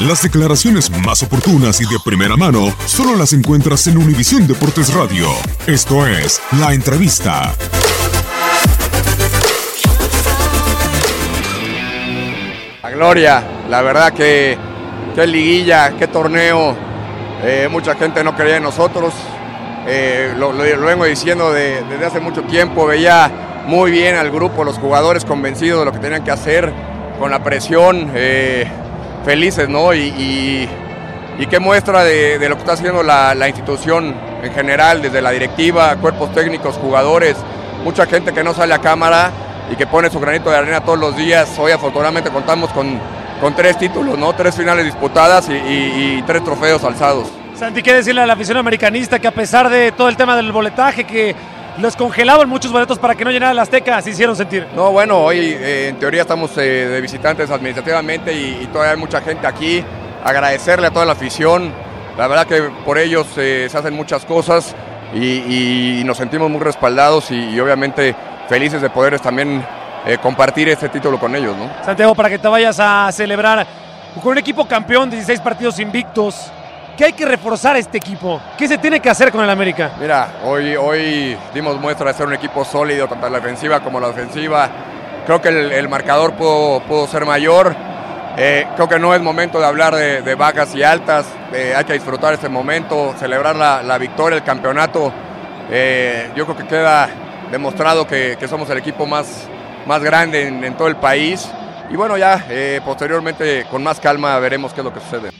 Las declaraciones más oportunas y de primera mano solo las encuentras en Univisión Deportes Radio. Esto es La Entrevista. La gloria, la verdad que qué liguilla, qué torneo. Eh, mucha gente no creía en nosotros. Eh, lo, vengo diciendo de- desde hace mucho tiempo. Veía muy bien al grupo, los jugadores convencidos de lo que tenían que hacer, con la presión, eh, felices, ¿no? Y, qué muestra de, lo que está haciendo la, institución en general, desde la directiva, cuerpos técnicos, jugadores, mucha gente que no sale a cámara y que pone su granito de arena todos los días. Hoy afortunadamente contamos con, con tres títulos, ¿no? Tres finales disputadas y- y tres trofeos alzados. Santi, ¿qué decirle a la afición americanista que a pesar de todo el tema del boletaje, que los congelaban muchos boletos para que no llenara la Azteca, se hicieron sentir? No, bueno, hoy eh, en teoría estamos eh, de visitantes administrativamente y, y todavía hay mucha gente aquí. Agradecerle a toda la afición. La verdad que por ellos eh, se hacen muchas cosas y, y nos sentimos muy respaldados y, y obviamente felices de poder también eh, compartir este título con ellos, ¿no? Santiago, para que te vayas a celebrar con un equipo campeón, 16 partidos invictos. ¿Qué hay que reforzar este equipo? ¿Qué se tiene que hacer con el América? Mira, hoy, hoy dimos muestra de ser un equipo sólido, tanto la ofensiva como la ofensiva. Creo que el, marcador pudo, pudo ser mayor. Eh, creo que no es momento de hablar de, de bajas y altas. Eh, hay que disfrutar este momento, celebrar la, la victoria, el campeonato. Eh, yo creo que queda demostrado que, que somos el equipo más, más grande en, todo el país. Y bueno, ya posteriormente con más calma veremos qué es lo que sucede.